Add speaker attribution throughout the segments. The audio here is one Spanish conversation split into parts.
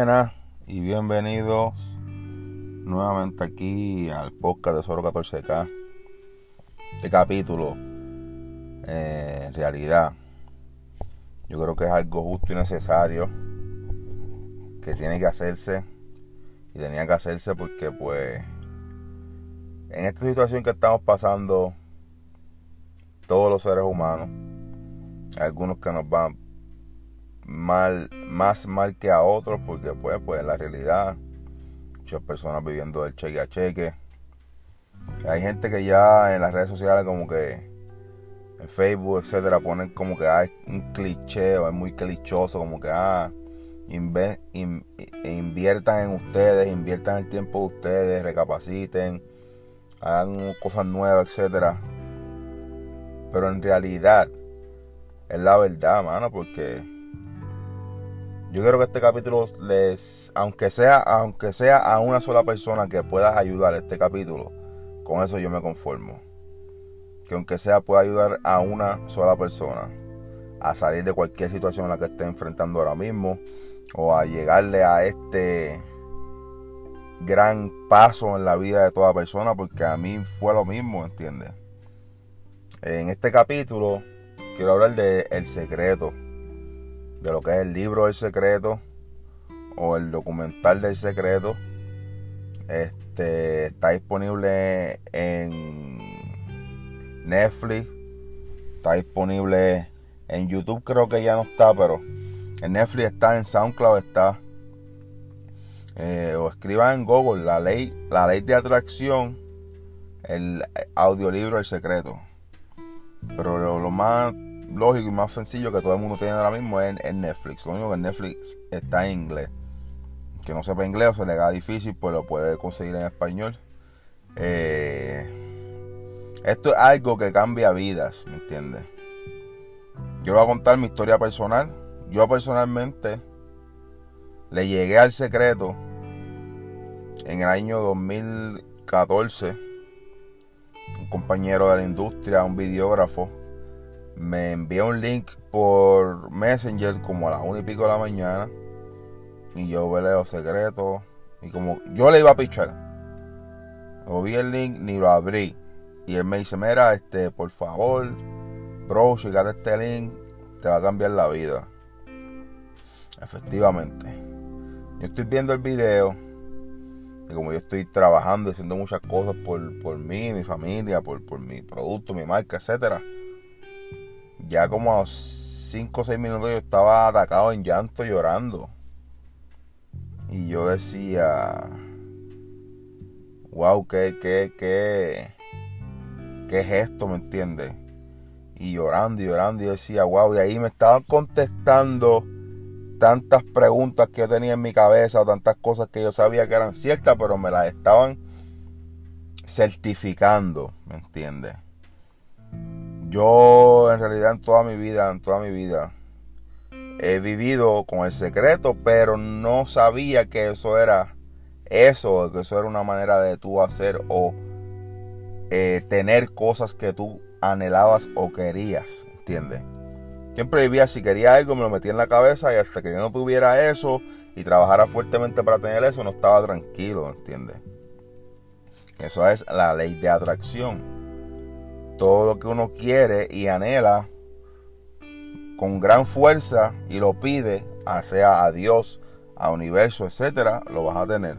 Speaker 1: Buenas y bienvenidos nuevamente aquí al podcast de Solo 14K. Este capítulo, eh, en realidad, yo creo que es algo justo y necesario que tiene que hacerse y tenía que hacerse porque pues en esta situación que estamos pasando todos los seres humanos, algunos que nos van mal, más mal que a otros, porque pues, pues la realidad, muchas personas viviendo del cheque a cheque. Hay gente que ya en las redes sociales como que en Facebook, etcétera, ponen como que hay un cliché o es muy clichoso, como que ah, inviertan en ustedes, inviertan el tiempo de ustedes, recapaciten, hagan cosas nuevas, etcétera. Pero en realidad es la verdad, mano, porque yo quiero que este capítulo les, aunque sea, aunque sea a una sola persona que pueda ayudar este capítulo, con eso yo me conformo. Que aunque sea pueda ayudar a una sola persona a salir de cualquier situación en la que esté enfrentando ahora mismo o a llegarle a este gran paso en la vida de toda persona, porque a mí fue lo mismo, ¿entiendes? En este capítulo quiero hablar de El Secreto de lo que es el libro del secreto o el documental del secreto. Este está disponible en Netflix, está disponible en YouTube, creo que ya no está, pero en Netflix está, en SoundCloud está. Eh, o escriban en Google la ley, la ley de atracción, el audiolibro El Secreto. Pero lo más lógico y más sencillo que todo el mundo tiene ahora mismo es en Netflix. Lo único que Netflix está en inglés. Que no sepa inglés o se le haga difícil, pues lo puede conseguir en español. Eh, esto es algo que cambia vidas, ¿me entiendes? Yo voy a contar mi historia personal. Yo personalmente le llegué al secreto en el año 2014. Un compañero de la industria, un videógrafo, me envió un link por Messenger como a las 1 y pico de la mañana. Y yo leo secreto. Y como yo le iba a pichar. No vi el link ni lo abrí. Y él me dice, mira, este, por favor, bro, llegate este link, te va a cambiar la vida. Efectivamente. Yo estoy viendo el video. Y como yo estoy trabajando haciendo muchas cosas por, mí, mi familia, por, por mi producto, mi marca, etcétera ya como a 5 o 6 minutos yo estaba atacado en llanto llorando. Y yo decía, wow, ¿qué, qué, qué, qué es esto? ¿Me entiendes? Y llorando llorando, yo decía, wow, y ahí me estaban contestando tantas preguntas que yo tenía en mi cabeza, tantas cosas que yo sabía que eran ciertas, pero me las estaban certificando, ¿me entiendes? Yo en realidad en toda mi vida, en toda mi vida, he vivido con el secreto, pero no sabía que eso era eso, que eso era una manera de tú hacer o eh, tener cosas que tú anhelabas o querías, ¿entiendes? Siempre vivía, si quería algo, me lo metía en la cabeza y hasta que yo no tuviera eso y trabajara fuertemente para tener eso, no estaba tranquilo, ¿entiendes? Eso es la ley de atracción todo lo que uno quiere y anhela con gran fuerza y lo pide, sea a Dios, a universo, etcétera, lo vas a tener.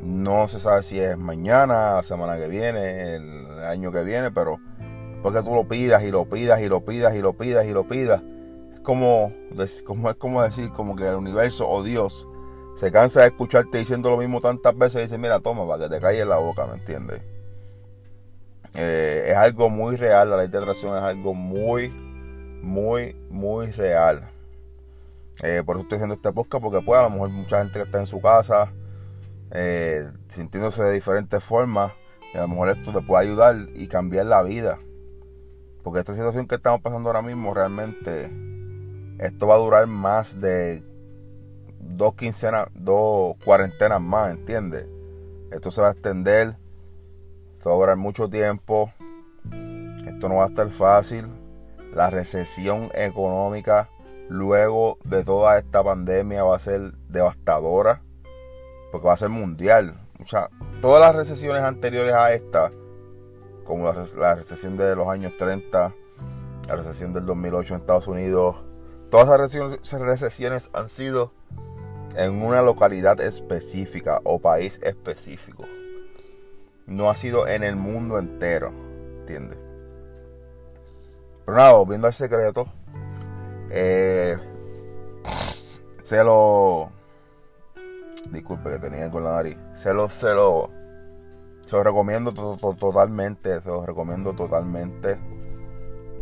Speaker 1: No se sabe si es mañana, la semana que viene, el año que viene, pero después que tú lo pidas y lo pidas y lo pidas y lo pidas y lo pidas, es como, como es como decir como que el universo o Dios se cansa de escucharte diciendo lo mismo tantas veces y dice, mira, toma, para que te en la boca, ¿me entiendes? Eh, es algo muy real, la ley de atracción es algo muy, muy, muy real. Eh, por eso estoy haciendo este podcast, porque pues a lo mejor mucha gente que está en su casa, eh, sintiéndose de diferentes formas, y a lo mejor esto te puede ayudar y cambiar la vida. Porque esta situación que estamos pasando ahora mismo, realmente, esto va a durar más de dos quincenas, dos cuarentenas más, ¿entiendes? Esto se va a extender esto va a durar mucho tiempo. Esto no va a estar fácil. La recesión económica luego de toda esta pandemia va a ser devastadora, porque va a ser mundial. O sea, todas las recesiones anteriores a esta, como la, recesión de los años 30, la recesión del 2008 en Estados Unidos, todas esas recesiones han sido en una localidad específica o país específico. No ha sido en el mundo entero, ¿entiendes? Pero nada, volviendo al secreto, eh, se lo. Disculpe que tenía con la nariz. Se lo, se lo, se lo recomiendo totalmente. Se lo recomiendo totalmente.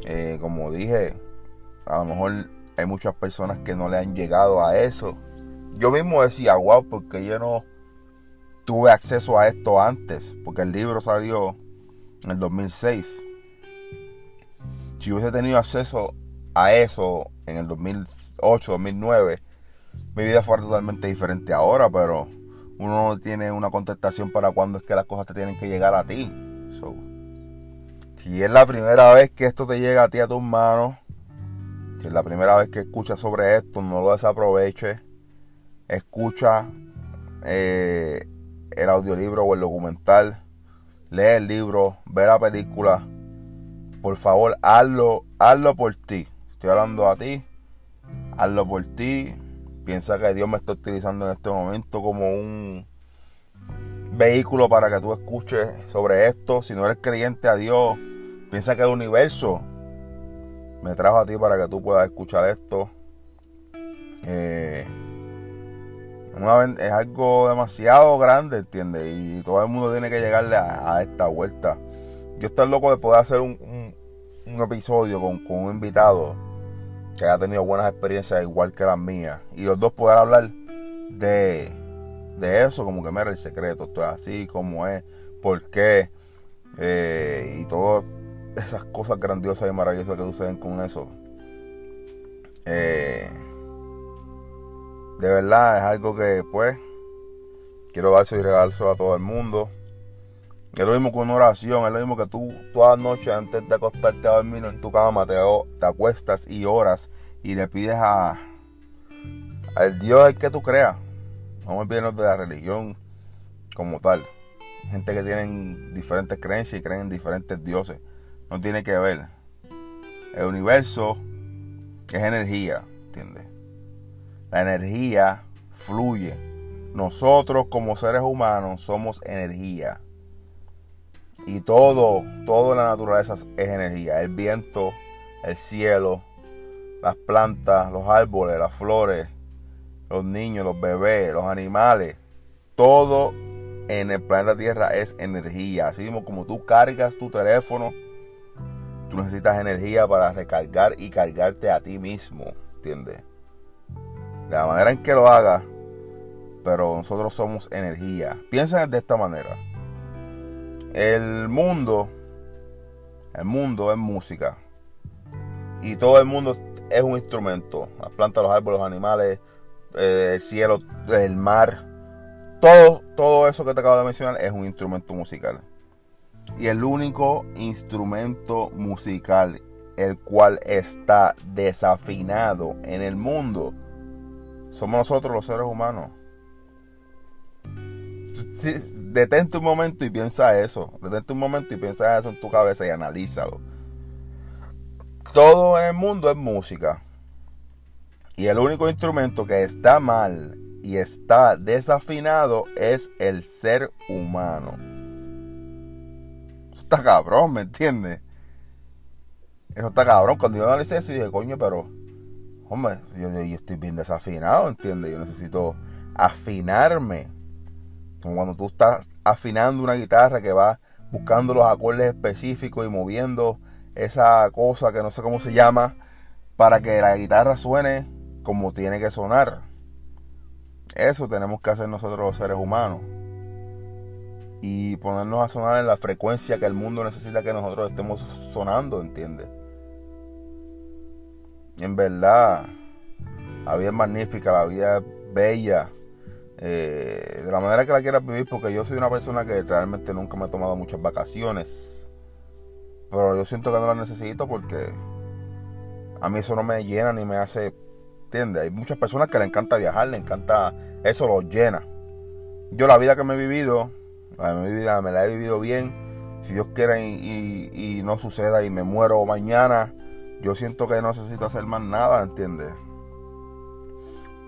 Speaker 1: Eh, como dije, a lo mejor hay muchas personas que no le han llegado a eso. Yo mismo decía, wow, porque yo no tuve acceso a esto antes. Porque el libro salió en el 2006. Si hubiese tenido acceso a eso en el 2008, 2009, mi vida fuera totalmente diferente ahora, pero uno no tiene una contestación para cuando es que las cosas te tienen que llegar a ti. si es la primera vez que esto te llega a ti a tus manos, si es la primera vez que escuchas sobre esto, no lo desaproveches. Escucha eh, el audiolibro o el documental, lee el libro, ve la película. Por favor, hazlo, hazlo por ti. Estoy hablando a ti. Hazlo por ti. Piensa que Dios me está utilizando en este momento como un vehículo para que tú escuches sobre esto. Si no eres creyente a Dios, piensa que el universo me trajo a ti para que tú puedas escuchar esto. Es algo demasiado grande, ¿entiendes? Y todo el mundo tiene que llegarle a, esta vuelta. Yo estoy loco de poder hacer un, episodio con, un invitado que haya tenido buenas experiencias igual que las mías. Y los dos poder hablar de, de eso, como que mira el secreto, esto es así, como es, por qué, eh, y todas esas cosas grandiosas y maravillosas que suceden con eso. Eh, de verdad es algo que pues quiero darse y regalárselo a todo el mundo. Es lo mismo que una oración, es lo mismo que tú todas las noches antes de acostarte a dormir en tu cama te, te acuestas y oras y le pides a al Dios el que tú creas. Vamos a olvidarnos de la religión como tal. Gente que tienen diferentes creencias y creen en diferentes dioses. No tiene que ver. El universo es energía, ¿entiendes? La energía fluye. Nosotros como seres humanos somos energía. Y todo, en la naturaleza es energía. El viento, el cielo, las plantas, los árboles, las flores, los niños, los bebés, los animales. Todo en el planeta Tierra es energía. Así mismo como tú cargas tu teléfono, tú necesitas energía para recargar y cargarte a ti mismo. ¿Entiendes? De la manera en que lo haga, pero nosotros somos energía. Piensen de esta manera. El mundo, el mundo es música. Y todo el mundo es un instrumento. Las plantas, los árboles, los animales, eh, el cielo, el mar. Todo, todo eso que te acabo de mencionar es un instrumento musical. Y el único instrumento musical el cual está desafinado en el mundo somos nosotros los seres humanos. detente un momento y piensa eso. Detente un momento y piensa eso en tu cabeza y analízalo. Todo en el mundo es música. Y el único instrumento que está mal y está desafinado es el ser humano. Eso está cabrón, ¿me entiendes? Eso está cabrón. Cuando yo analicé eso, dije, coño, pero hombre, yo, estoy bien desafinado, ¿entiendes? Yo necesito afinarme. Como cuando tú estás afinando una guitarra que va buscando los acordes específicos y moviendo esa cosa que no sé cómo se llama para que la guitarra suene como tiene que sonar. Eso tenemos que hacer nosotros los seres humanos. Y ponernos a sonar en la frecuencia que el mundo necesita que nosotros estemos sonando, ¿entiendes? En verdad, la vida es magnífica, la vida es bella. Eh, de la manera que la quieras vivir, porque yo soy una persona que realmente nunca me he tomado muchas vacaciones. Pero yo siento que no las necesito porque a mí eso no me llena ni me hace ¿Entiendes? Hay muchas personas que le encanta viajar, le encanta, eso los llena. Yo la vida que me he vivido, la mi vida me la he vivido bien. Si Dios quiere y no suceda y me muero mañana, yo siento que no necesito hacer más nada, ¿entiendes?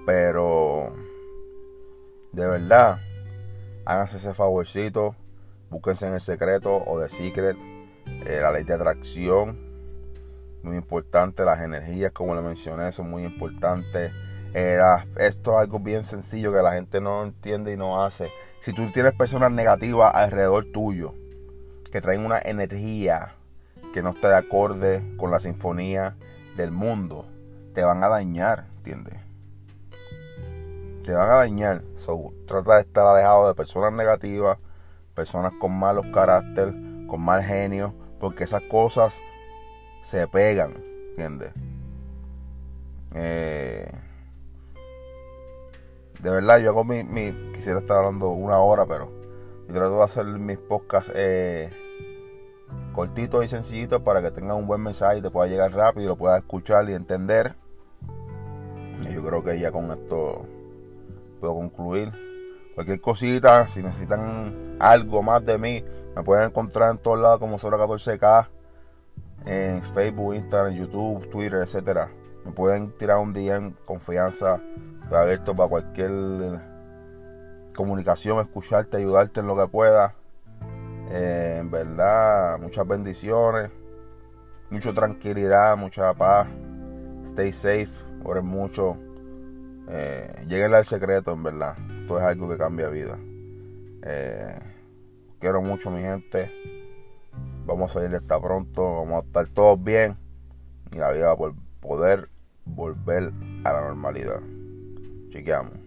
Speaker 1: Pero de verdad, háganse ese favorcito, búsquense en el secreto o de secret, eh, la ley de atracción, muy importante, las energías, como le mencioné, son muy importantes. esto es algo bien sencillo que la gente no entiende y no hace. Si tú tienes personas negativas alrededor tuyo, que traen una energía que no esté de acorde con la sinfonía del mundo, te van a dañar, ¿entiendes? te van a dañar. trata de estar alejado de personas negativas, personas con malos carácter, con mal genio, porque esas cosas se pegan, ¿entiendes? Eh, de verdad, yo hago mi, Quisiera estar hablando una hora, pero yo trato de hacer mis podcasts eh, cortitos y sencillitos para que tengan un buen mensaje y te pueda llegar rápido y lo puedas escuchar y entender. Y yo creo que ya con esto puedo concluir. Cualquier cosita, si necesitan algo más de mí, me pueden encontrar en todos lados como Sora 14K, en Facebook, Instagram, YouTube, Twitter, etcétera. Me pueden tirar un día en confianza. Estoy abierto para cualquier comunicación, escucharte, ayudarte en lo que pueda. Eh, en verdad, muchas bendiciones, mucha tranquilidad, mucha paz. Stay safe, oren mucho. Eh, lleguen al secreto, en verdad. Esto es algo que cambia vida. Eh, quiero mucho, mi gente. Vamos a salir de esta pronto. Vamos a estar todos bien. Y la vida va a poder volver a la normalidad. Chequeamos.